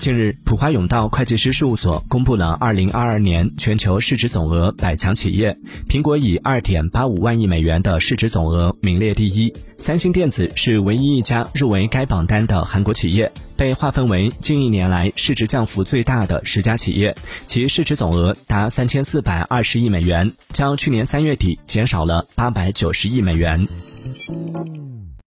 近日，普华永道会计师事务所公布了2022年全球市值总额百强企业，苹果以2.85万亿美元的市值总额名列第一，三星电子是唯一一家入围该榜单的韩国企业，被划分为近一年来市值降幅最大的十家企业，其市值总额达3420亿美元，较去年三月底减少了890亿美元。